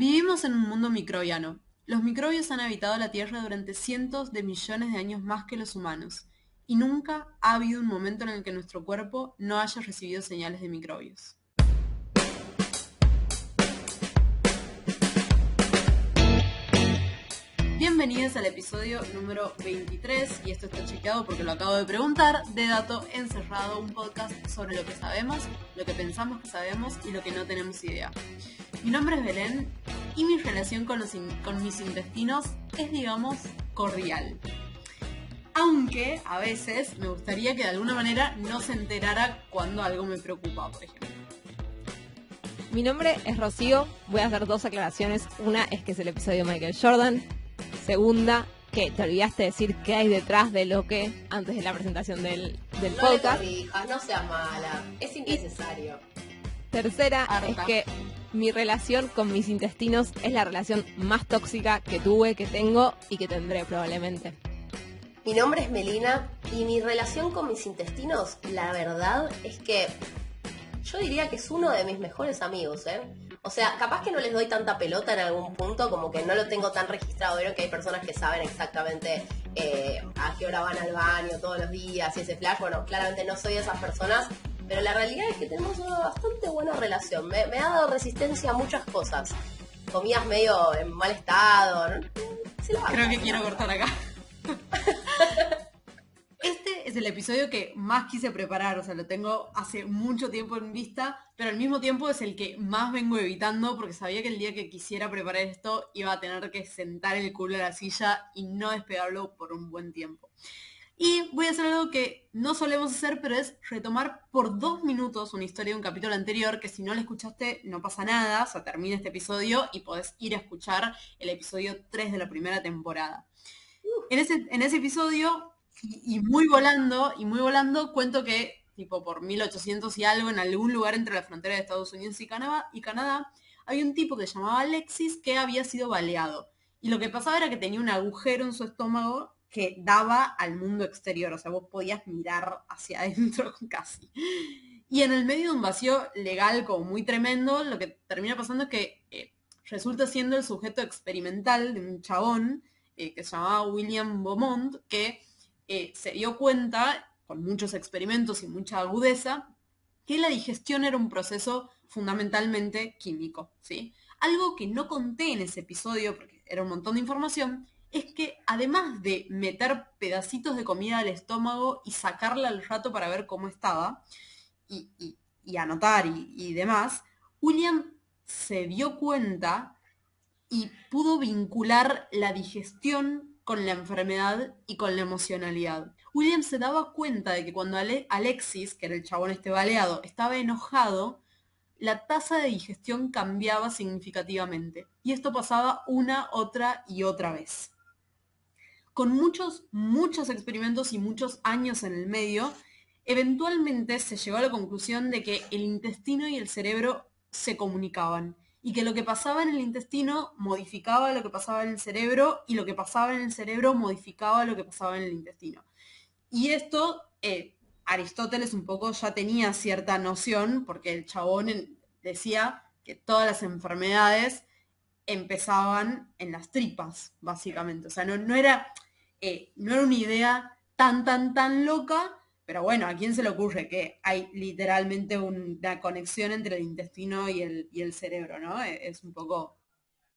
Vivimos en un mundo microbiano. Los microbios han habitado la Tierra durante cientos de millones de años más que los humanos, y nunca ha habido un momento en el que nuestro cuerpo no haya recibido señales de microbios. Bienvenidos al episodio número 23, y esto está chequeado porque lo acabo de preguntar, de Dato Encerrado, un podcast sobre lo que sabemos, lo que pensamos que sabemos y lo que no tenemos idea. Mi nombre es Belén y mi relación con, los con mis intestinos es, digamos, cordial. Aunque a veces me gustaría que de alguna manera no se enterara cuando algo me preocupa, por ejemplo. Mi nombre es Rocío, voy a hacer dos aclaraciones. Una es que es el episodio Michael Jordan, Segunda, que te olvidaste de decir qué hay detrás de lo que antes de la presentación del, del no podcast. Le no sea mala, es innecesario. tercera es que mi relación con mis intestinos es la relación más tóxica que tuve, que tengo y que tendré probablemente. Mi nombre es Melina y mi relación con mis intestinos, la verdad es que yo diría que es uno de mis mejores amigos, ¿eh? O sea, capaz que no les doy tanta pelota en algún punto, como que no lo tengo tan registrado. Vieron que hay personas que saben exactamente eh, a qué hora van al baño todos los días y ese flash. Bueno, claramente no soy de esas personas, pero la realidad es que tenemos una bastante buena relación. Me, me ha dado resistencia a muchas cosas. Comidas medio en mal estado. ¿no? Creo que quiero cortar acá. Es el episodio que más quise preparar, o sea, lo tengo hace mucho tiempo en vista, pero al mismo tiempo es el que más vengo evitando porque sabía que el día que quisiera preparar esto iba a tener que sentar el culo a la silla y no despegarlo por un buen tiempo. Y voy a hacer algo que no solemos hacer, pero es retomar por dos minutos una historia de un capítulo anterior, que si no la escuchaste no pasa nada, o sea, termina este episodio y podés ir a escuchar el episodio 3 de la primera temporada. En ese, en ese episodio y, muy volando, y muy volando, cuento que, tipo, por 1800 y algo, en algún lugar entre la frontera de Estados Unidos y Canadá, y Canadá, había un tipo que se llamaba Alexis que había sido baleado. Y lo que pasaba era que tenía un agujero en su estómago que daba al mundo exterior, o sea, vos podías mirar hacia adentro casi. Y en el medio de un vacío legal como muy tremendo, lo que termina pasando es que eh, resulta siendo el sujeto experimental de un chabón eh, que se llamaba William Beaumont, que eh, se dio cuenta, con muchos experimentos y mucha agudeza, que la digestión era un proceso fundamentalmente químico. ¿sí? Algo que no conté en ese episodio, porque era un montón de información, es que además de meter pedacitos de comida al estómago y sacarla al rato para ver cómo estaba, y, anotar y, y demás, William se dio cuenta y pudo vincular la digestión con la enfermedad y con la emocionalidad. William se daba cuenta de que cuando Alexis, que era el chabón este baleado, estaba enojado, la tasa de digestión cambiaba significativamente. Y esto pasaba una, otra y otra vez. Con muchos, muchos experimentos y muchos años en el medio, eventualmente se llegó a la conclusión de que el intestino y el cerebro se comunicaban y que lo que pasaba en el intestino modificaba lo que pasaba en el cerebro y lo que pasaba en el cerebro modificaba lo que pasaba en el intestino. Y esto, eh, Aristóteles un poco ya tenía cierta noción, porque el chabón decía que todas las enfermedades empezaban en las tripas, básicamente. O sea, no, no, era, eh, no era una idea tan, tan, tan loca, pero bueno, ¿a quién se le ocurre que hay literalmente una conexión entre el intestino y el, y el cerebro, ¿no? E, es un poco...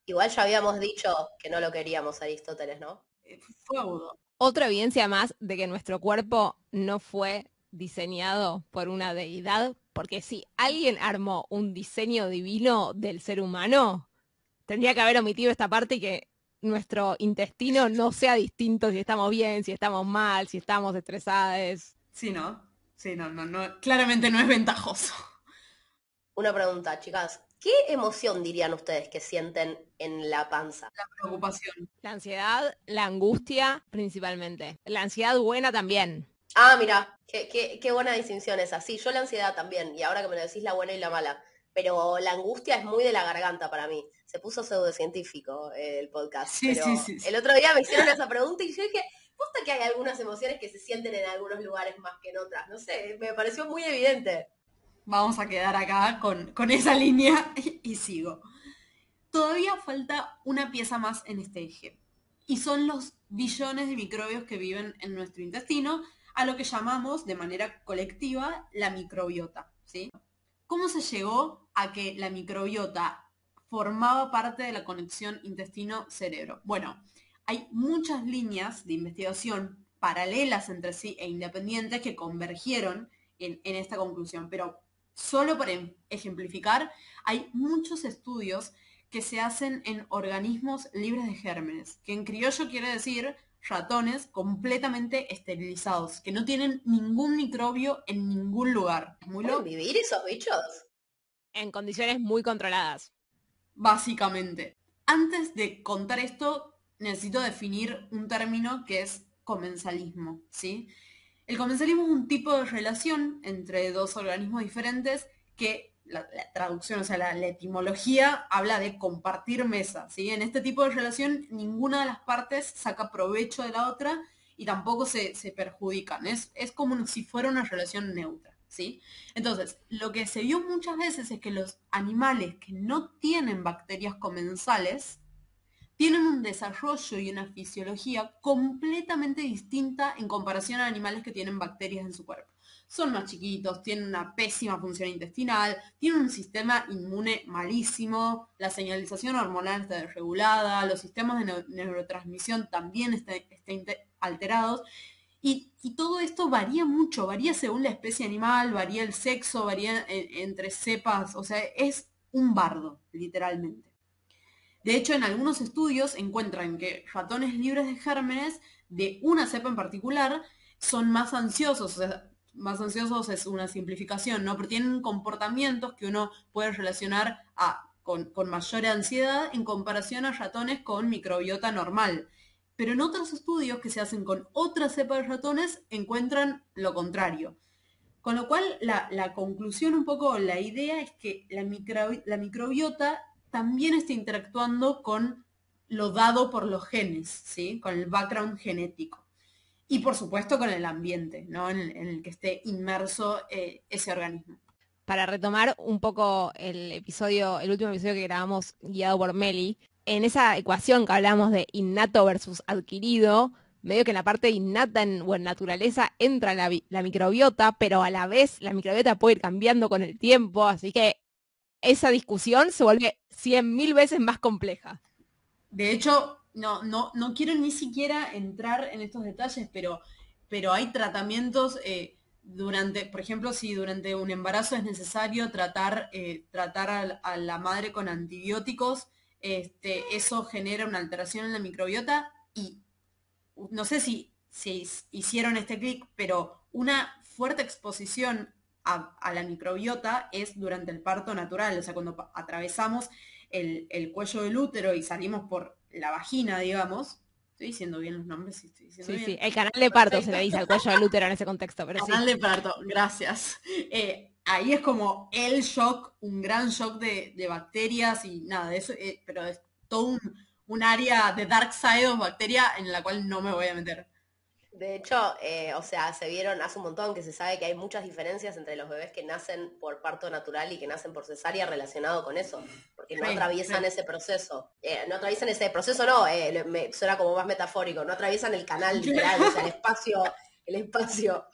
Igual ya habíamos dicho que no lo queríamos Aristóteles, ¿no? Eh, fue agudo. Otra evidencia más de que nuestro cuerpo no fue diseñado por una deidad, porque si alguien armó un diseño divino del ser humano, tendría que haber omitido esta parte y que nuestro intestino no sea distinto si estamos bien, si estamos mal, si estamos estresados. Sí, ¿no? Sí, no, no, no, claramente no es ventajoso. Una pregunta, chicas. ¿Qué emoción dirían ustedes que sienten en la panza? La preocupación. La ansiedad, la angustia principalmente. La ansiedad buena también. Ah, mira, qué, qué, qué buena distinción esa. Sí, yo la ansiedad también, y ahora que me lo decís la buena y la mala. Pero la angustia es muy de la garganta para mí. Se puso pseudocientífico eh, el podcast. Sí, sí, sí, El otro día me hicieron esa pregunta y yo dije, Posta que hay algunas emociones que se sienten en algunos lugares más que en otras. No sé, me pareció muy evidente. Vamos a quedar acá con, esa línea y, sigo. todavía falta una pieza más en este eje. Y son los billones de microbios que viven en nuestro intestino, a lo que llamamos de manera colectiva la microbiota. ¿sí? ¿Cómo se llegó a que la microbiota formaba parte de la conexión intestino-cerebro? Bueno, hay muchas líneas de investigación paralelas entre sí e independientes que convergieron en, esta conclusión, pero solo para em, ejemplificar, hay muchos estudios que se hacen en organismos libres de gérmenes, que en criollo quiere decir ratones completamente esterilizados, que no tienen ningún microbio en ningún lugar. ¿Pueden vivir esos bichos? En condiciones muy controladas. Básicamente. Antes de contar esto, necesito definir un término que es comensalismo, ¿sí? El comensalismo es un tipo de relación entre dos organismos diferentes que la, traducción, o sea, la, etimología habla de compartir mesa, ¿sí? En este tipo de relación ninguna de las partes saca provecho de la otra y tampoco se, perjudican, es, es como si fuera una relación neutra, ¿sí? Entonces, lo que se vio muchas veces es que los animales que no tienen bacterias comensales, tienen un desarrollo y una fisiología completamente distinta en comparación a animales que tienen bacterias en su cuerpo. Son más chiquitos, tienen una pésima función intestinal, tienen un sistema inmune malísimo, la señalización hormonal está desregulada, los sistemas de neurotransmisión también están, alterados. Y, todo esto varía mucho, varía según la especie animal, varía el sexo, varía entre cepas, o sea, es un bardo, literalmente. De hecho, en algunos estudios encuentran que ratones libres de gérmenes de una cepa en particular son más ansiosos, o sea, más ansiosos es una simplificación, ¿no? Pero tienen comportamientos que uno puede relacionar con, mayor ansiedad en comparación a ratones con microbiota normal. Pero en otros estudios que se hacen con otra cepa de ratones encuentran lo contrario. Con lo cual, la, conclusión un poco, la idea es que la microbiota también está interactuando con lo dado por los genes, ¿sí? con el background genético. Y por supuesto con el ambiente ¿no? en, el, que esté inmerso eh, ese organismo. Para retomar un poco el episodio, el último episodio que grabamos guiado por Meli, en esa ecuación que hablamos de innato versus adquirido, medio que en la parte innata en, o en naturaleza entra la, la, microbiota, pero a la vez la microbiota puede ir cambiando con el tiempo, así que esa discusión se vuelve cien mil veces más compleja. De hecho, no, no, no quiero ni siquiera entrar en estos detalles, pero, pero hay tratamientos eh, durante, por ejemplo, si durante un embarazo es necesario tratar, eh, tratar a, la madre con antibióticos, este, eso genera una alteración en la microbiota y no sé si, si hicieron este clic, pero una fuerte exposición a, la microbiota es durante el parto natural, o sea, cuando atravesamos el, cuello del útero y salimos por la vagina, digamos. Estoy diciendo bien los nombres, sí, estoy diciendo sí, Sí, el canal de parto se le dice al cuello del útero en ese contexto, pero canal de parto, gracias. Eh, ahí es como el shock, un gran shock de, bacterias y nada, de eso, eh, pero es todo un, un área de dark side of bacteria en la cual no me voy a meter. De hecho, eh, o sea, se vieron hace un montón que se sabe que hay muchas diferencias entre los bebés que nacen por parto natural y que nacen por cesárea relacionado con eso, porque no atraviesan ese proceso. Eh, no atraviesan ese proceso, no, eh, me, suena como más metafórico, no atraviesan el canal literal, o sea, el espacio, el espacio.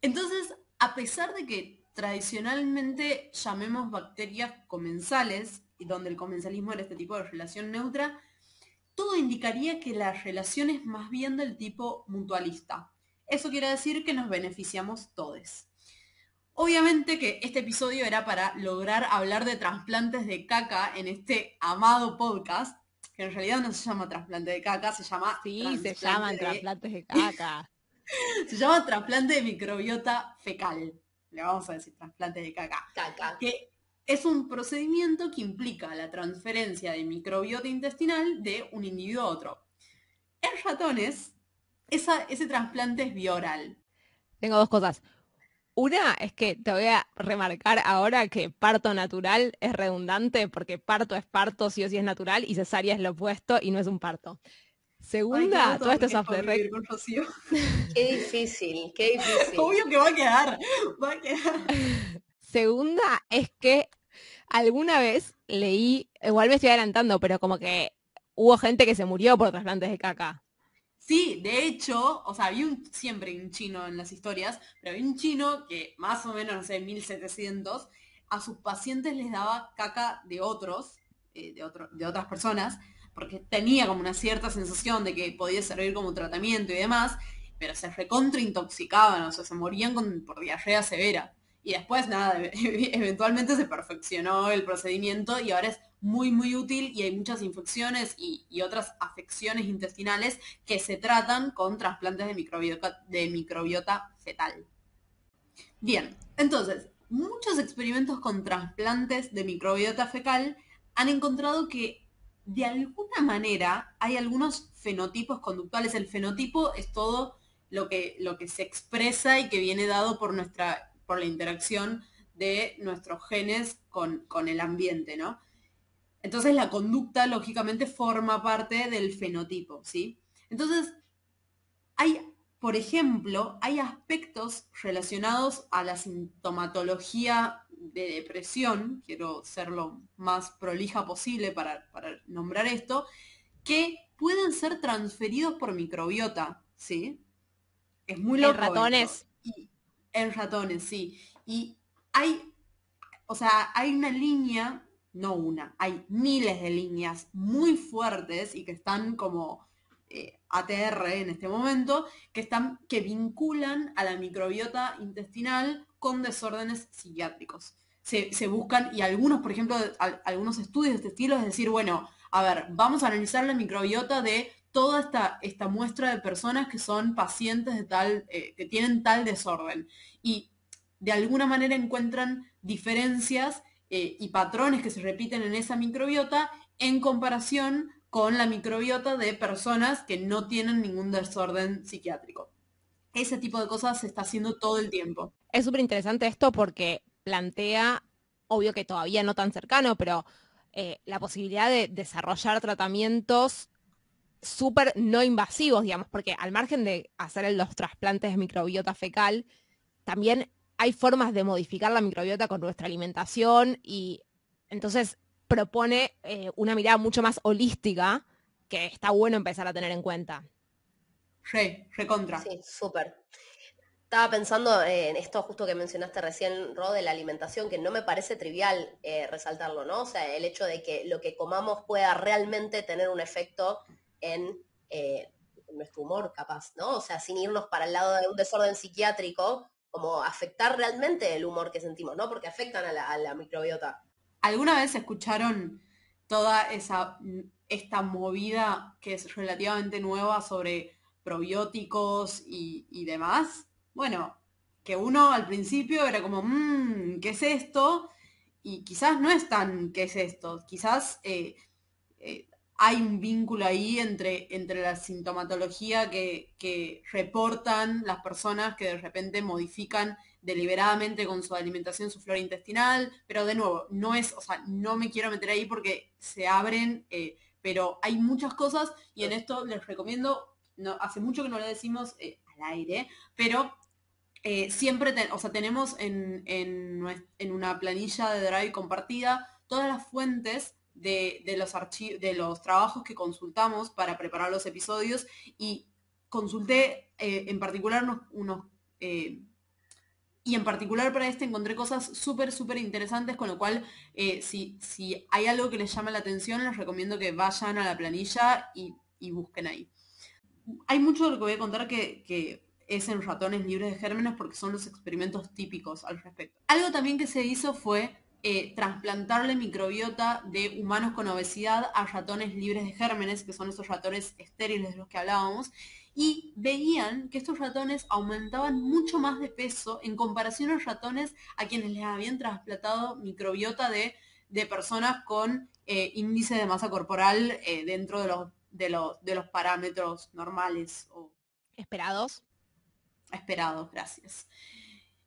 Entonces, a pesar de que tradicionalmente llamemos bacterias comensales, y donde el comensalismo era este tipo de relación neutra, todo indicaría que la relación es más bien del tipo mutualista. Eso quiere decir que nos beneficiamos todos. Obviamente que este episodio era para lograr hablar de trasplantes de caca en este amado podcast, que en realidad no se llama trasplante de caca, se llama... Sí, se llaman trasplantes de caca. se llama trasplante de microbiota fecal. Le vamos a decir trasplante de caca. Caca. Que es un procedimiento que implica la transferencia de microbiota intestinal de un individuo a otro. En ratones, ese trasplante es bioral. Tengo dos cosas. Una es que te voy a remarcar ahora que parto natural es redundante porque parto es parto, sí o sí es natural, y cesárea es lo opuesto y no es un parto. Segunda, todo esto es off Qué difícil, qué difícil. Obvio que va a quedar, va a quedar. Segunda es que Alguna vez leí, igual me estoy adelantando, pero como que hubo gente que se murió por trasplantes de caca. Sí, de hecho, o sea, había siempre un chino en las historias, pero había un chino que más o menos, no sé, 1700, a sus pacientes les daba caca de otros, eh, de, de otras personas, porque tenía como una cierta sensación de que podía servir como tratamiento y demás, pero se recontraintoxicaban, o sea, se morían con, por diarrea severa. Y después, nada, eventualmente se perfeccionó el procedimiento y ahora es muy, muy útil y hay muchas infecciones y, otras afecciones intestinales que se tratan con trasplantes de microbiota, de microbiota fetal. Bien, entonces, muchos experimentos con trasplantes de microbiota fecal han encontrado que de alguna manera hay algunos fenotipos conductuales. El fenotipo es todo lo que, lo que se expresa y que viene dado por, nuestra, por la interacción de nuestros genes con, con el ambiente, ¿no? Entonces la conducta, lógicamente, forma parte del fenotipo, ¿sí? Entonces, hay, por ejemplo, hay aspectos relacionados a la sintomatología de depresión, quiero ser lo más prolija posible para, nombrar esto, que pueden ser transferidos por microbiota, ¿sí? Es muy loco. En ratones. En ratones, sí. Y hay, o sea, hay una línea, no una, hay miles de líneas muy fuertes y que están como eh, ATR en este momento, que, están, que vinculan a la microbiota intestinal con desórdenes psiquiátricos. Se, buscan, y algunos, por ejemplo, algunos estudios de este estilo, es decir, bueno, a ver, vamos a analizar la microbiota de toda esta, esta muestra de personas que son pacientes de tal, eh, que tienen tal desorden. Y de alguna manera encuentran diferencias eh, y patrones que se repiten en esa microbiota en comparación con la microbiota de personas que no tienen ningún desorden psiquiátrico. Ese tipo de cosas se está haciendo todo el tiempo. Es súper interesante esto porque plantea, obvio que todavía no tan cercano, pero eh, la posibilidad de desarrollar tratamientos súper no invasivos, digamos, porque al margen de hacer los trasplantes de microbiota fecal, también hay formas de modificar la microbiota con nuestra alimentación y entonces propone eh, una mirada mucho más holística que está bueno empezar a tener en cuenta. Re, recontra. Sí, súper. Estaba pensando en esto justo que mencionaste recién, Ro, de la alimentación, que no me parece trivial eh, resaltarlo, ¿no? O sea, el hecho de que lo que comamos pueda realmente tener un efecto en, eh, nuestro humor, capaz, ¿no? O sea, sin irnos para el lado de un desorden psiquiátrico, como afectar realmente el humor que sentimos, ¿no? Porque afectan a la, microbiota. ¿Alguna vez escucharon toda esa esta movida que es relativamente nueva sobre probióticos y, y demás? bueno, que uno al principio era como, mmm, ¿qué es esto? Y quizás no es tan, ¿qué es esto? Quizás eh, eh, hay un vínculo ahí entre, entre la sintomatología que, que, reportan las personas que de repente modifican deliberadamente con su alimentación su flora intestinal, pero de nuevo, no es, o sea, no me quiero meter ahí porque se abren, eh, pero hay muchas cosas y en esto les recomiendo, hace mucho que no lo decimos al aire, pero eh, siempre, o sea, tenemos en, una planilla de Drive compartida todas las fuentes de, los de los trabajos que consultamos para preparar los episodios y consulté eh, en particular unos, eh, y en particular para este encontré cosas súper, súper interesantes, con lo cual si, si, hay algo que les llama la atención, les recomiendo que vayan a la planilla y, busquen ahí. Hay mucho de lo que voy a contar que es en ratones libres de gérmenes porque son los experimentos típicos al respecto. Algo también que se hizo fue eh, trasplantarle microbiota de humanos con obesidad a ratones libres de gérmenes, que son esos ratones estériles de los que hablábamos, y veían que estos ratones aumentaban mucho más de peso en comparación a los ratones a quienes les habían trasplantado microbiota de, personas con eh, índice de masa corporal eh, dentro de los, de, los, de los parámetros normales o esperados esperados, gracias.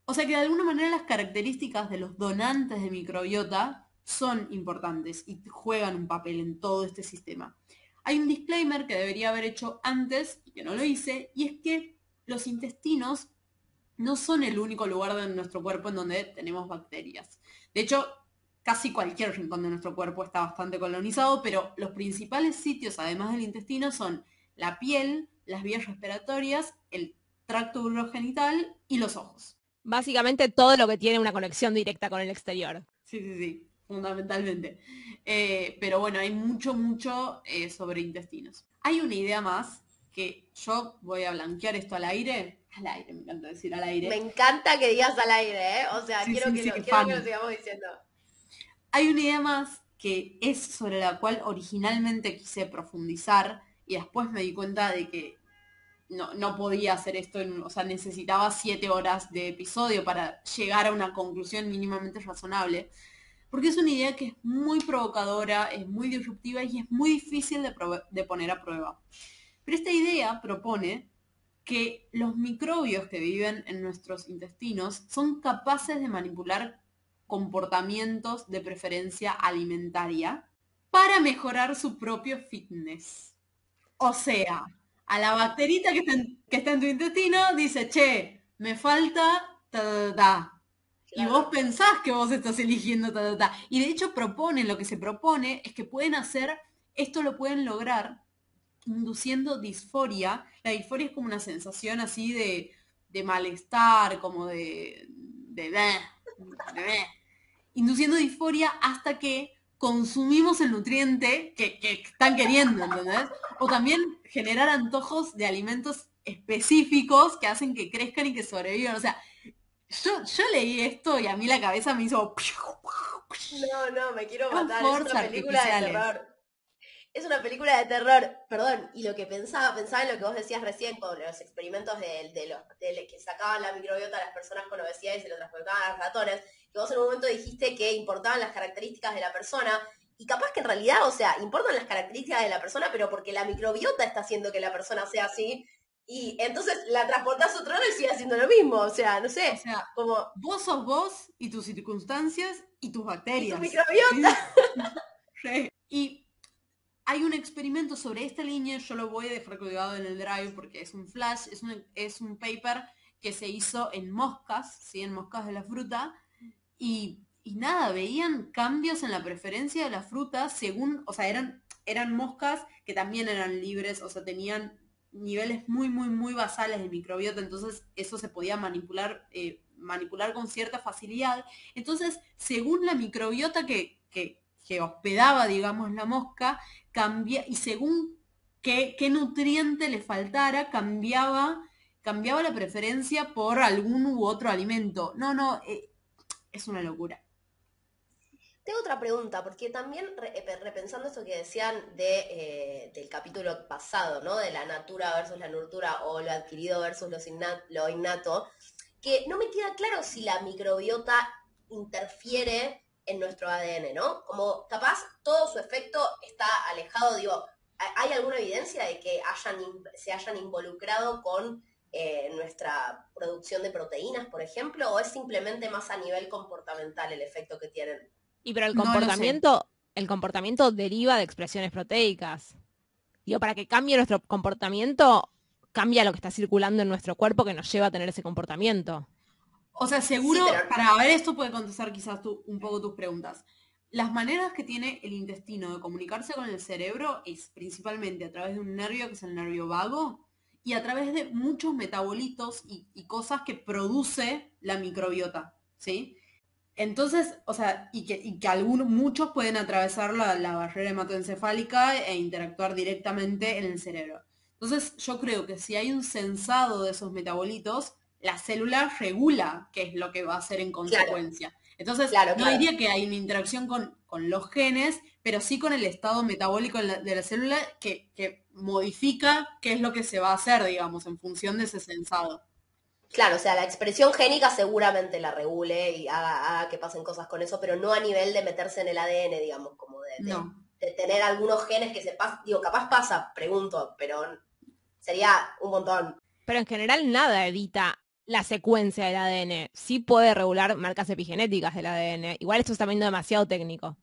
O sea que de alguna manera las características de los donantes de microbiota son importantes y juegan un papel en todo este sistema. Hay un disclaimer que debería haber hecho antes y que no lo hice, y es que los intestinos no son el único lugar de nuestro cuerpo en donde tenemos bacterias. De hecho, casi cualquier rincón de nuestro cuerpo está bastante colonizado, pero los principales sitios, además del intestino, son la piel, las vías respiratorias, el tracto urogenital y los ojos. Básicamente todo lo que tiene una conexión directa con el exterior. Sí, sí, sí, fundamentalmente. Eh, pero bueno, hay mucho, mucho eh, sobre intestinos. Hay una idea más que yo voy a blanquear esto al aire. Al aire, me encanta decir al aire. Me encanta que digas al aire, ¿eh? O sea, Sí, quiero, sí, que, sí, lo, qué quiero que fan. lo sigamos diciendo. Hay una idea más que es sobre la cual originalmente quise profundizar y después me di cuenta de que no, podía hacer esto, en- o sea, necesitaba siete horas de episodio para llegar a una conclusión mínimamente razonable, porque es una idea que es muy provocadora, es muy disruptiva y es muy difícil de poner a prueba. Pero esta idea propone que los microbios que viven en nuestros intestinos son capaces de manipular comportamientos de preferencia alimentaria para mejorar su propio fitness. O sea, a la bacterita que está en, que está en tu intestino dice, che, me falta ta, ta, ta". Y vos pensás que vos estás eligiendo ta, ta, ta. Y de hecho proponen, lo que se propone es que pueden hacer, esto lo pueden lograr induciendo disforia. La disforia es como una sensación así de, de malestar, como de... de, de- de- induciendo disforia hasta que consumimos el nutriente que, que están queriendo, ¿entendés? O también generar antojos de alimentos específicos que hacen que crezcan y que sobrevivan. O sea, yo, yo leí esto y a mí la cabeza me hizo... No, no, me quiero matar. Es una película de terror. Es una película de terror, perdón. Y lo que pensaba, pensaba en lo que vos decías recién con los experimentos de, de los de que sacaban la microbiota a las personas con obesidad y se lo transportaban a los ratones. Que vos en un momento dijiste que importaban las características de la persona. Y capaz que en realidad, o sea, importan las características de la persona, pero porque la microbiota está haciendo que la persona sea así. Y entonces la transportás a otro lado y sigue haciendo lo mismo. O sea, no sé, O sea, como vos sos vos y tus circunstancias y tus y bacterias. tu microbiota. Re. Y hay un experimento sobre esta línea, yo lo voy a dejar colgado en el drive porque es un flash, es un, es un paper que se hizo en moscas, ¿sí? en moscas de la fruta, y, nada, veían cambios en la preferencia de la fruta según, o sea, eran, eran moscas que también eran libres, o sea, tenían niveles muy, muy, muy basales de microbiota, entonces eso se podía manipular, eh, manipular con cierta facilidad. Entonces, según la microbiota que, que hospedaba, digamos, la mosca, cambia, y según qué, qué nutriente le faltara, cambiaba, cambiaba la preferencia por algún u otro alimento. No, no, eh, es una locura. Tengo otra pregunta, porque también eh, repensando esto que decían de, eh, del capítulo pasado, ¿no? De la natura versus la nurtura o lo adquirido versus los inna- lo innato, que no me queda claro si la microbiota interfiere en nuestro ADN, ¿no? Como capaz todo su efecto está alejado, digo, ¿ha- ¿hay alguna evidencia de que hayan, se hayan involucrado con eh, nuestra producción de proteínas, por ejemplo, o es simplemente más a nivel comportamental el efecto que tienen? Y pero el No comportamiento, el comportamiento deriva de expresiones proteicas. Digo, para que cambie nuestro comportamiento, cambia lo que está circulando en nuestro cuerpo que nos lleva a tener ese comportamiento. O sea, seguro, Sí, pero- para ver esto puede contestar quizás tú- un poco tus preguntas. Las maneras que tiene el intestino de comunicarse con el cerebro es principalmente a través de un nervio que es el nervio vago y a través de muchos metabolitos y, y cosas que produce la microbiota, ¿sí? Entonces, o sea, y que, y que algunos, muchos pueden atravesar la, la barrera hematoencefálica e interactuar directamente en el cerebro. Entonces, yo creo que si hay un sensado de esos metabolitos, la célula regula qué es lo que va a hacer en consecuencia. Entonces, Claro, no claro. diría que hay una interacción con, con los genes, pero sí con el estado metabólico de la, de la célula que, que modifica qué es lo que se va a hacer, digamos, en función de ese sensado. Claro, o sea, la expresión génica seguramente la regule y haga, haga que pasen cosas con eso, pero no a nivel de meterse en el ADN, digamos, como de, de- No. de tener algunos genes que se pasan. Digo, capaz pasa, pregunto, pero sería un montón. Pero en general nada edita la secuencia del ADN. Sí puede regular marcas epigenéticas del ADN. Igual esto es también demasiado técnico.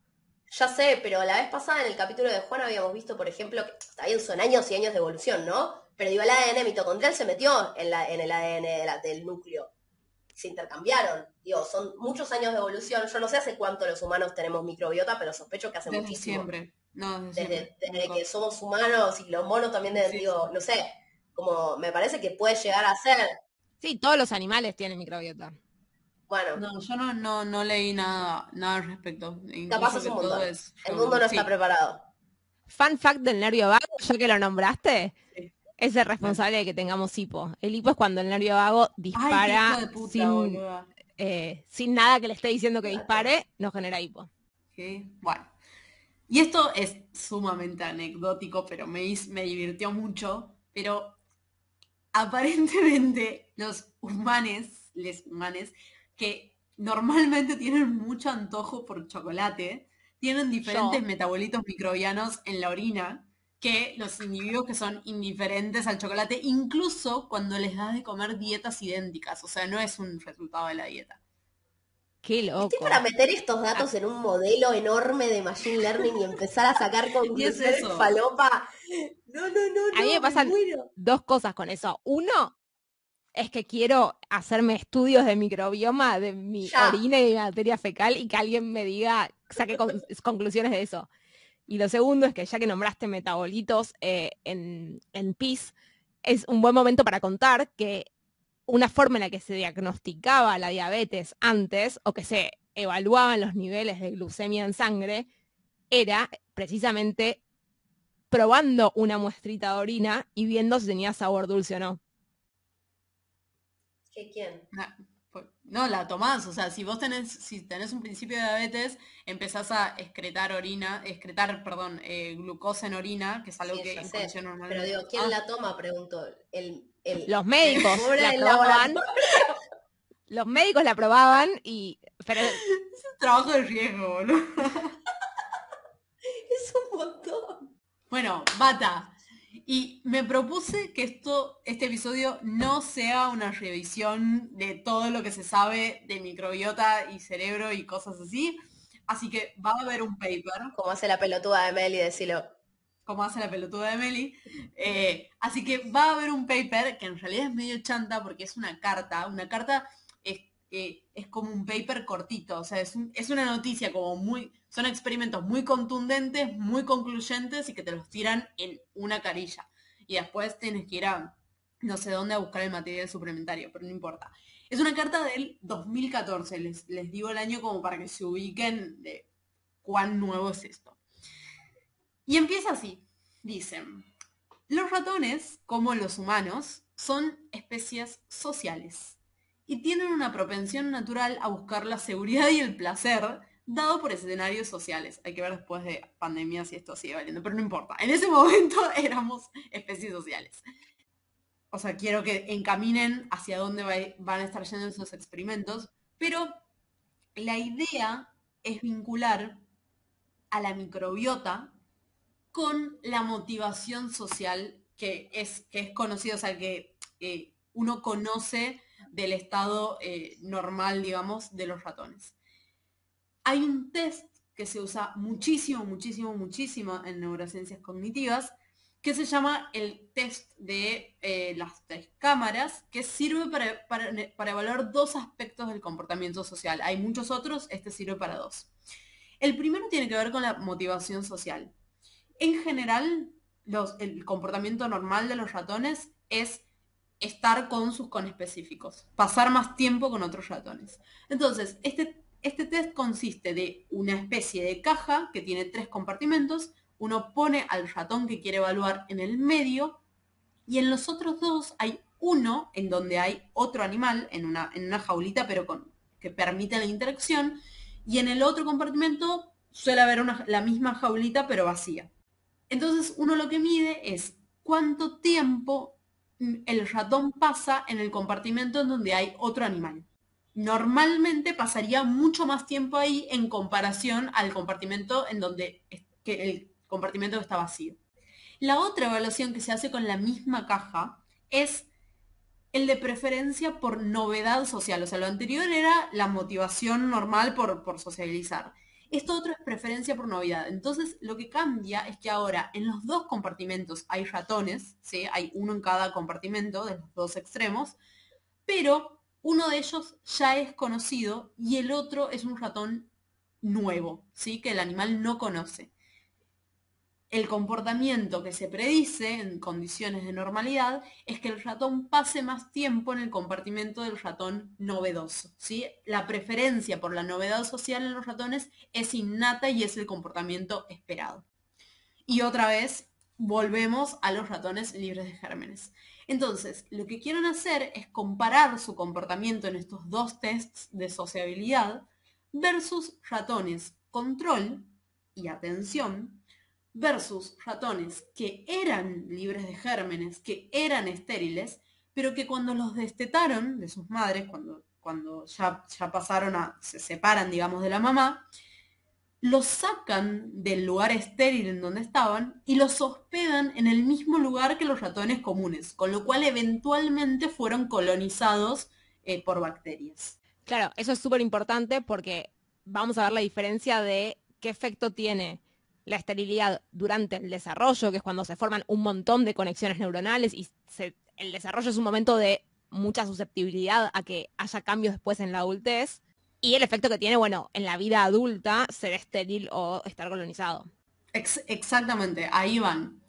Ya sé, pero la vez pasada en el capítulo de Juan habíamos visto, por ejemplo, que está bien, son años y años de evolución, ¿no? Pero digo, el ADN mitocondrial se metió en, la, en el ADN de la- del núcleo. se intercambiaron. Digo, son muchos años de evolución. Yo no sé hace cuánto los humanos tenemos microbiota, pero sospecho que hace Desde muchísimo. siempre. No, desde, Desde, siempre. desde que somos humanos y los monos también, de, Sí, digo, no sé, como me parece que puede llegar a ser. Sí, todos los animales tienen microbiota. Bueno, No, yo no, no, no leí nada, nada al respecto. capaz es un es El yo- mundo no sí, está preparado. Fun fact del nervio vago, ya que lo nombraste, Sí. es el responsable de que tengamos hipo. El hipo es cuando el nervio vago dispara puta, sin, eh, sin nada que le esté diciendo que dispare, nos genera hipo. Sí, Bueno. Y esto es sumamente anecdótico, pero me, me divirtió mucho. Pero aparentemente los humanes, les humanes, que normalmente tienen mucho antojo por chocolate, tienen diferentes Yo. metabolitos microbianos en la orina que los individuos que son indiferentes al chocolate, incluso cuando les das de comer dietas idénticas. O sea, no es un resultado de la dieta. Qué loco. Estoy para meter estos datos en un modelo enorme de Machine Learning y empezar a sacar conclusiones eso. falopa. No, no, no. A mí me pasan-. Dos cosas con eso. Uno es que quiero hacerme estudios de microbioma de mi Ya. orina y de mi materia fecal y que alguien me diga, saque con- conclusiones de eso. Y lo segundo es que ya que nombraste metabolitos eh, en, en PIS, es un buen momento para contar que una forma en la que se diagnosticaba la diabetes antes o que se evaluaban los niveles de glucemia en sangre era precisamente probando una muestrita de orina y viendo si tenía sabor dulce o no. ¿Qué quién? Pues, No, la tomás, o sea, si vos tenés, si tenés un principio de diabetes, empezás a excretar orina, excretar, perdón, eh, glucosa en orina, que es algo Sí, que en sé, condición normal. Pero digo, ¿quién Ah. la toma? Pregunto. El, el, Los médicos la probaban. Los médicos la probaban y pero Es un trabajo de riesgo, boludo. Es un montón. Bueno, bata. Y me propuse que esto, este episodio no sea una revisión de todo lo que se sabe de microbiota y cerebro y cosas así. Así que va a haber un paper Como hace la pelotuda de Meli, decilo. como hace la pelotuda de Meli. Eh, así que va a haber un paper que en realidad es medio chanta porque es una carta. Una carta es, eh, es como un paper cortito, o sea, es, un- es una noticia como muy... Son experimentos muy contundentes, muy concluyentes y que te los tiran en una carilla. Y después tienes que ir a no sé dónde a buscar el material suplementario, pero no importa. Es una carta del 2014, les, les digo el año como para que se ubiquen de cuán nuevo es esto. Y empieza así. Dicen, los ratones, como los humanos, son especies sociales y tienen una propensión natural a buscar la seguridad y el placer dado por escenarios sociales. Hay que ver después de pandemia si esto sigue valiendo, pero no importa. En ese momento éramos especies sociales. O sea, quiero que encaminen hacia dónde va- van a estar yendo esos experimentos, pero la idea es vincular a la microbiota con la motivación social que es, es conocido, o sea, que eh, uno conoce del estado eh, normal, digamos, de los ratones. Hay un test que se usa muchísimo, muchísimo, muchísimo en neurociencias cognitivas, que se llama el test de eh, las tres cámaras, que sirve para, para- para evaluar dos aspectos del comportamiento social. Hay muchos otros, este sirve para dos. El primero tiene que ver con la motivación social. En general, el comportamiento normal de los ratones es estar con sus conespecíficos, pasar más tiempo con otros ratones. Entonces, este, este test consiste de una especie de caja que tiene tres compartimentos, uno pone al ratón que quiere evaluar en el medio y en los otros dos hay uno en donde hay otro animal en una, en una jaulita pero con, que permite la interacción y en el otro compartimento suele haber la misma jaulita pero vacía. Entonces uno lo que mide es cuánto tiempo el ratón pasa en el compartimento en donde hay otro animal. Normalmente pasaría mucho más tiempo ahí en comparación al compartimento en donde que el compartimento está vacío. La otra evaluación que se hace con la misma caja es el de preferencia por novedad social. O sea, lo anterior era la motivación normal por, por socializar. Esto otro es preferencia por novedad. Entonces, lo que cambia es que ahora en los dos compartimentos hay ratones, ¿sí? hay uno en cada compartimento de los dos extremos, pero uno de ellos ya es conocido y el otro es un ratón nuevo, ¿sí? que el animal no conoce. El comportamiento que se predice en condiciones de normalidad es que el ratón pase más tiempo en el compartimento del ratón novedoso. ¿sí? La preferencia por la novedad social en los ratones es innata y es el comportamiento esperado. Y otra vez, volvemos a los ratones libres de gérmenes. Entonces, lo que quieren hacer es comparar su comportamiento en estos dos tests de sociabilidad versus ratones control y atención versus ratones que eran libres de gérmenes, que eran estériles, pero que cuando los destetaron de sus madres, cuando, cuando ya, ya pasaron a, se separan, digamos, de la mamá, los sacan del lugar estéril en donde estaban y los hospedan en el mismo lugar que los ratones comunes, con lo cual eventualmente fueron colonizados eh, por bacterias. Claro, eso es súper importante porque vamos a ver la diferencia de qué efecto tiene la esterilidad durante el desarrollo, que es cuando se forman un montón de conexiones neuronales y el desarrollo es un momento de mucha susceptibilidad a que haya cambios después en la adultez, y el efecto que tiene, bueno, en la vida adulta, ser estéril o estar colonizado. exactamente, ahí van.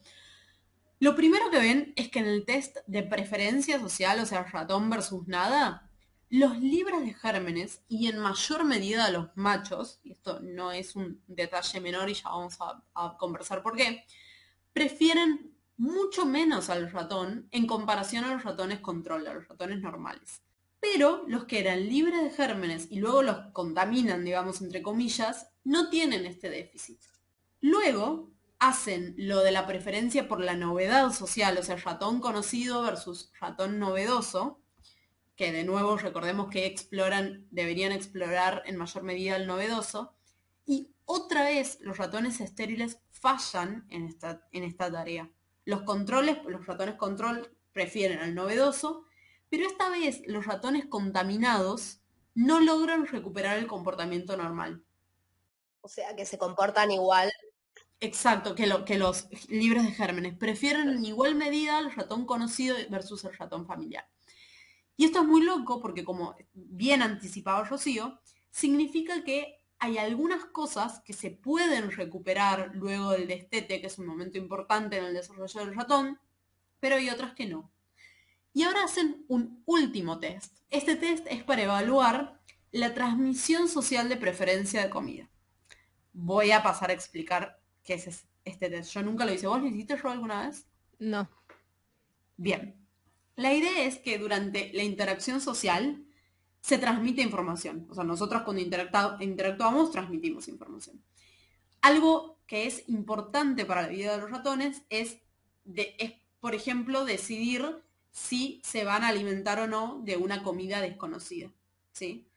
Lo primero que ven es que en el test de preferencia social, o sea, ratón versus nada, los libres de gérmenes y en mayor medida los machos, y esto no es un detalle menor y ya vamos a, a conversar por qué, prefieren mucho menos al ratón en comparación a los ratones control, a los ratones normales. Pero los que eran libres de gérmenes y luego los contaminan, digamos, entre comillas, no tienen este déficit. Luego hacen lo de la preferencia por la novedad social, o sea, ratón conocido versus ratón novedoso, que de nuevo recordemos que exploran, deberían explorar en mayor medida el novedoso, y otra vez los ratones estériles fallan en esta, en esta tarea. Los controles, los ratones control prefieren al novedoso pero esta vez los ratones contaminados no logran recuperar el comportamiento normal. O sea, que se comportan igual. Exacto, que, lo, que los libres de gérmenes. Prefieren en igual medida el ratón conocido versus el ratón familiar. Y esto es muy loco porque, como bien anticipaba Rocío, significa que hay algunas cosas que se pueden recuperar luego del destete, que es un momento importante en el desarrollo del ratón, pero hay otras que no. Y ahora hacen un último test. Este test es para evaluar la transmisión social de preferencia de comida. Voy a pasar a explicar qué es este test. Yo nunca lo hice. ¿Vos lo hiciste yo alguna vez? No. Bien. La idea es que durante la interacción social se transmite información. O sea, nosotros cuando interactuamos transmitimos información. Algo que es importante para la vida de los ratones es, de, es por ejemplo, decidir si se van a alimentar o no de una comida desconocida. ¿sí?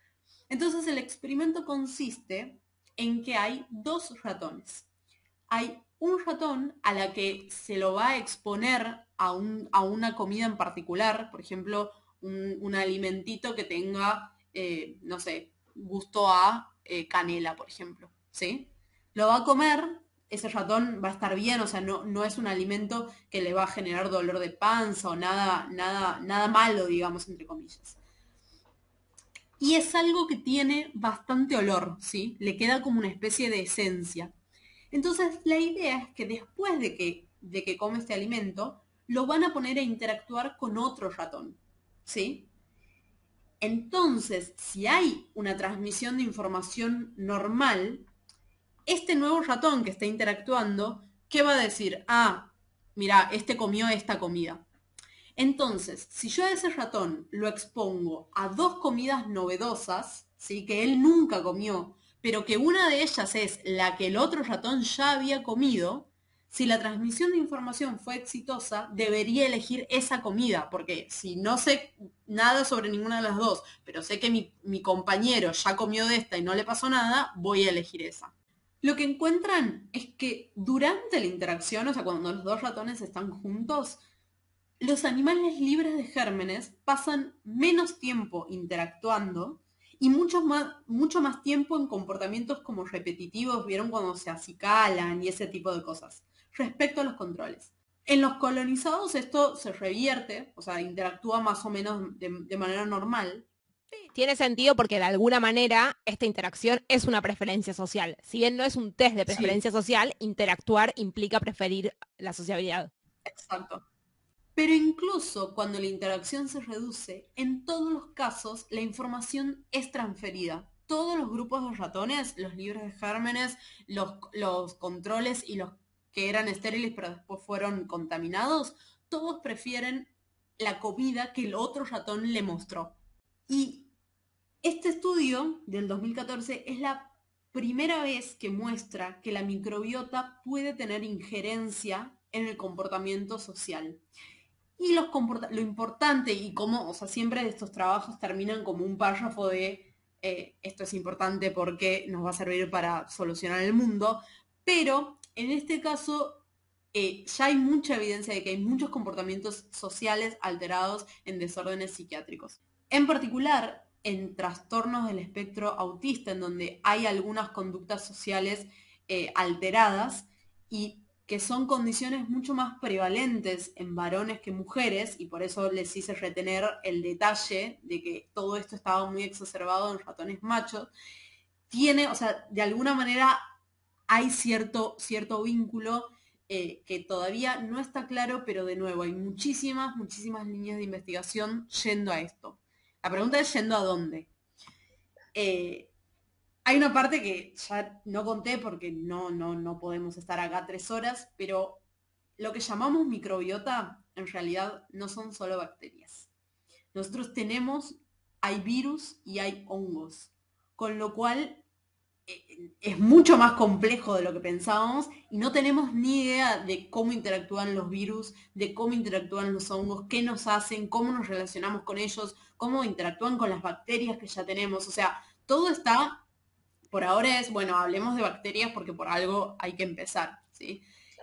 Entonces el experimento consiste en que hay dos ratones. Hay un ratón a la que se lo va a exponer a, una comida en particular, por ejemplo, un, alimentito que tenga, eh, no sé, gusto a eh, canela, por ejemplo. ¿sí? Lo va a comer ese ratón va a estar bien, o sea, no, no es un alimento que le va a generar dolor de panza o nada, nada, nada malo, digamos, entre comillas. Y es algo que tiene bastante olor, ¿sí? Le queda como una especie de esencia. Entonces, la idea es que después de que, de que come este alimento, lo van a poner a interactuar con otro ratón, ¿sí? Entonces, si hay una transmisión de información normal, este nuevo ratón que está interactuando, ¿qué va a decir? Ah, mira, este comió esta comida. Entonces, si yo a ese ratón lo expongo a dos comidas novedosas, ¿sí? que él nunca comió, pero que una de ellas es la que el otro ratón ya había comido, si la transmisión de información fue exitosa, debería elegir esa comida, porque si no sé nada sobre ninguna de las dos, pero sé que mi, mi compañero ya comió de esta y no le pasó nada, voy a elegir esa. Lo que encuentran es que durante la interacción, o sea, cuando los dos ratones están juntos, los animales libres de gérmenes pasan menos tiempo interactuando y mucho más, mucho más tiempo en comportamientos como repetitivos, vieron cuando se acicalan y ese tipo de cosas, respecto a los controles. En los colonizados esto se revierte, o sea, interactúa más o menos de, de manera normal, Tiene sentido porque de alguna manera esta interacción es una preferencia social. Si bien no es un test de preferencia social, interactuar implica preferir la sociabilidad. Exacto. Pero incluso cuando la interacción se reduce, en todos los casos la información es transferida. Todos los grupos de ratones, los libros de gérmenes, los, los controles y los que eran estériles pero después fueron contaminados, todos prefieren la comida que el otro ratón le mostró. Y este estudio del 2014 es la primera vez que muestra que la microbiota puede tener injerencia en el comportamiento social. Y los lo importante y cómo, o sea, siempre estos trabajos terminan como un párrafo de eh, esto es importante porque nos va a servir para solucionar el mundo, pero en este caso eh, ya hay mucha evidencia de que hay muchos comportamientos sociales alterados en desórdenes psiquiátricos. En particular, en trastornos del espectro autista, en donde hay algunas conductas sociales eh, alteradas y que son condiciones mucho más prevalentes en varones que mujeres, y por eso les hice retener el detalle de que todo esto estaba muy exacerbado en ratones machos, tiene, o sea, de alguna manera hay cierto, cierto vínculo eh, que todavía no está claro, pero de nuevo hay muchísimas, muchísimas líneas de investigación yendo a esto. La pregunta es yendo a dónde. Eh, hay una parte que ya no conté porque no, no, no podemos estar acá tres horas, pero lo que llamamos microbiota en realidad no son solo bacterias. Nosotros tenemos, hay virus y hay hongos, con lo cual eh, es mucho más complejo de lo que pensábamos y no tenemos ni idea de cómo interactúan los virus, de cómo interactúan los hongos, qué nos hacen, cómo nos relacionamos con ellos, cómo interactúan con las bacterias que ya tenemos. O sea, todo está por ahora es, bueno, hablemos de bacterias porque por algo hay que empezar, ¿sí?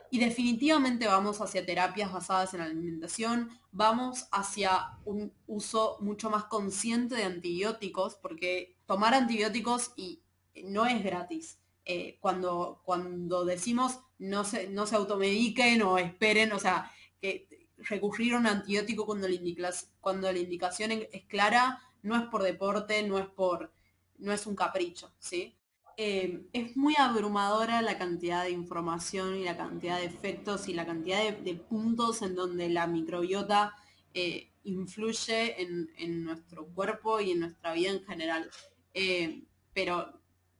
Y definitivamente vamos hacia terapias basadas en alimentación, vamos hacia un uso mucho más consciente de antibióticos, porque tomar antibióticos y no es gratis. Eh, cuando, cuando decimos no se, no se automediquen o esperen, o sea, que recurrir a un antibiótico cuando la, indicación es clara, no es por deporte, no es por, no es un capricho, ¿sí? Eh, es muy abrumadora la cantidad de información y la cantidad de efectos y la cantidad de, puntos en donde la microbiota eh, influye en, nuestro cuerpo y en nuestra vida en general. Eh, pero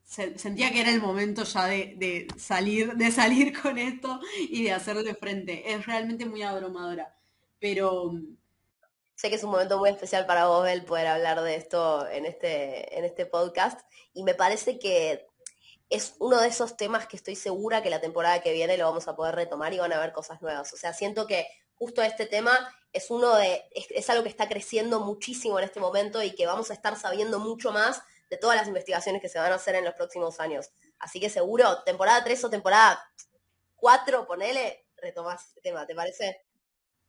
sentía que era el momento ya de, salir, de salir con esto y de hacerle frente. Es realmente muy abrumadora. Pero Sé que es un momento muy especial para vos, el poder hablar de esto en este, en este podcast. Y me parece que es uno de esos temas que estoy segura que la temporada que viene lo vamos a poder retomar y van a haber cosas nuevas. O sea, siento que justo este tema es uno de, es, algo que está creciendo muchísimo en este momento y que vamos a estar sabiendo mucho más de todas las investigaciones que se van a hacer en los próximos años. Así que seguro, temporada 3 o temporada 4, ponele, retomás este tema, ¿te parece?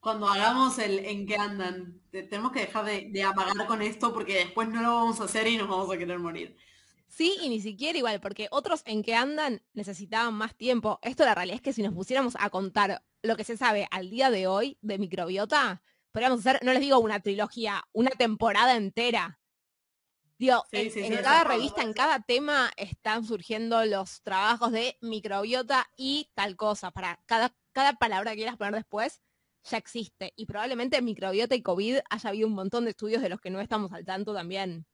Cuando hagamos el en qué andan, tenemos que dejar de, de, apagar con esto porque después no lo vamos a hacer y nos vamos a querer morir. Sí, y ni siquiera igual, porque otros en qué andan necesitaban más tiempo. Esto la realidad es que si nos pusiéramos a contar lo que se sabe al día de hoy de microbiota, podríamos hacer, no les digo una trilogía, una temporada entera. Digo, en, cada revista, en cada tema están surgiendo los trabajos de microbiota y tal cosa. Para cada, cada palabra que quieras poner después, ya existe. Y probablemente microbiota y COVID haya habido un montón de estudios de los que no estamos al tanto también.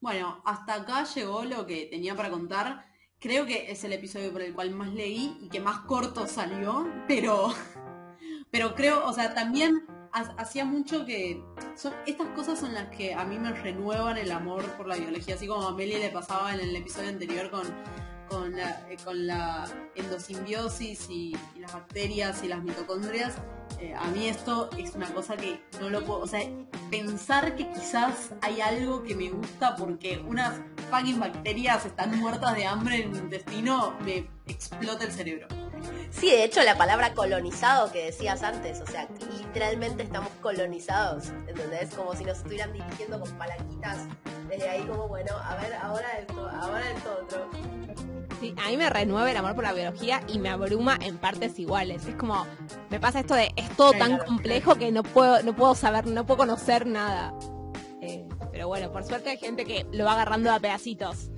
Bueno, hasta acá llegó lo que tenía para contar. Creo que es el episodio por el cual más leí y que más corto salió, pero, pero creo, o sea, también hacía mucho que son, estas cosas son las que a mí me renuevan el amor por la biología, así como a Meli le pasaba en el episodio anterior con con la, eh, endosimbiosis y, las bacterias y las mitocondrias, eh, a mí esto es una cosa que no lo puedo, o sea, pensar que quizás hay algo que me gusta porque unas fucking bacterias están muertas de hambre en mi intestino, me explota el cerebro. Sí, de hecho la palabra colonizado que decías antes, o sea, literalmente estamos colonizados, ¿entendés? Como si nos estuvieran dirigiendo con palanquitas desde ahí como, bueno, a ver, ahora esto, ahora esto otro. Sí, a mí me renueva el amor por la biología y me abruma en partes iguales. Es como, me pasa esto de, es todo tan complejo que no puedo, no puedo saber, no puedo conocer nada. Eh, Pero bueno, por suerte hay gente que lo va agarrando a pedacitos.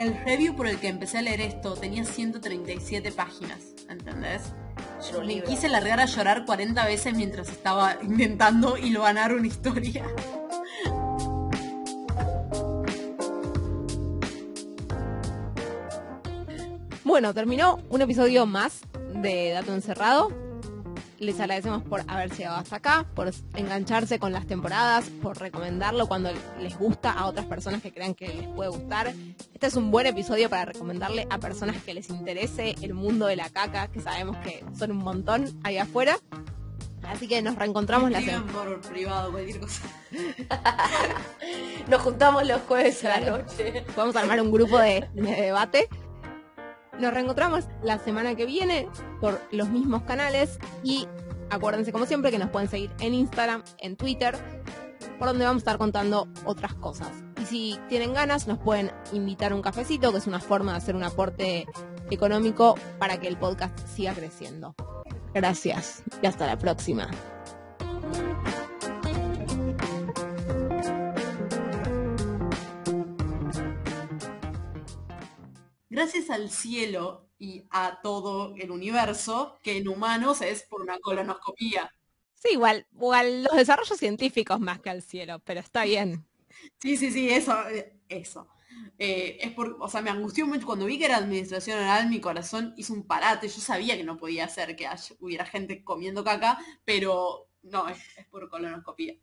El review por el que empecé a leer esto tenía 137 páginas, ¿entendés? Yo me quise largar a llorar 40 veces mientras estaba intentando ganar una historia. Bueno, terminó un episodio más de Dato Encerrado. Les agradecemos por haber llegado hasta acá, por engancharse con las temporadas, por recomendarlo cuando les gusta a otras personas que crean que les puede gustar. Este es un buen episodio para recomendarle a personas que les interese el mundo de la caca, que sabemos que son un montón ahí afuera. Así que nos reencontramos la semana. por privado, cualquier cosa. nos juntamos los jueves a la noche. Podemos armar un grupo de debate. Nos reencontramos la semana que viene por los mismos canales y acuérdense como siempre que nos pueden seguir en Instagram, en Twitter, por donde vamos a estar contando otras cosas. Y si tienen ganas nos pueden invitar un cafecito, que es una forma de hacer un aporte económico para que el podcast siga creciendo. Gracias y hasta la próxima. Gracias al cielo y a todo el universo, que en humanos es por una colonoscopía. Sí, igual, igual los desarrollos científicos más que al cielo, pero está bien. Sí, sí, sí, eso, eh, eso. Eh, es por, o sea, me angustió mucho cuando vi que era administración oral, mi corazón hizo un parate. Yo sabía que no podía ser que hubiera gente comiendo caca, pero no, es por colonoscopía.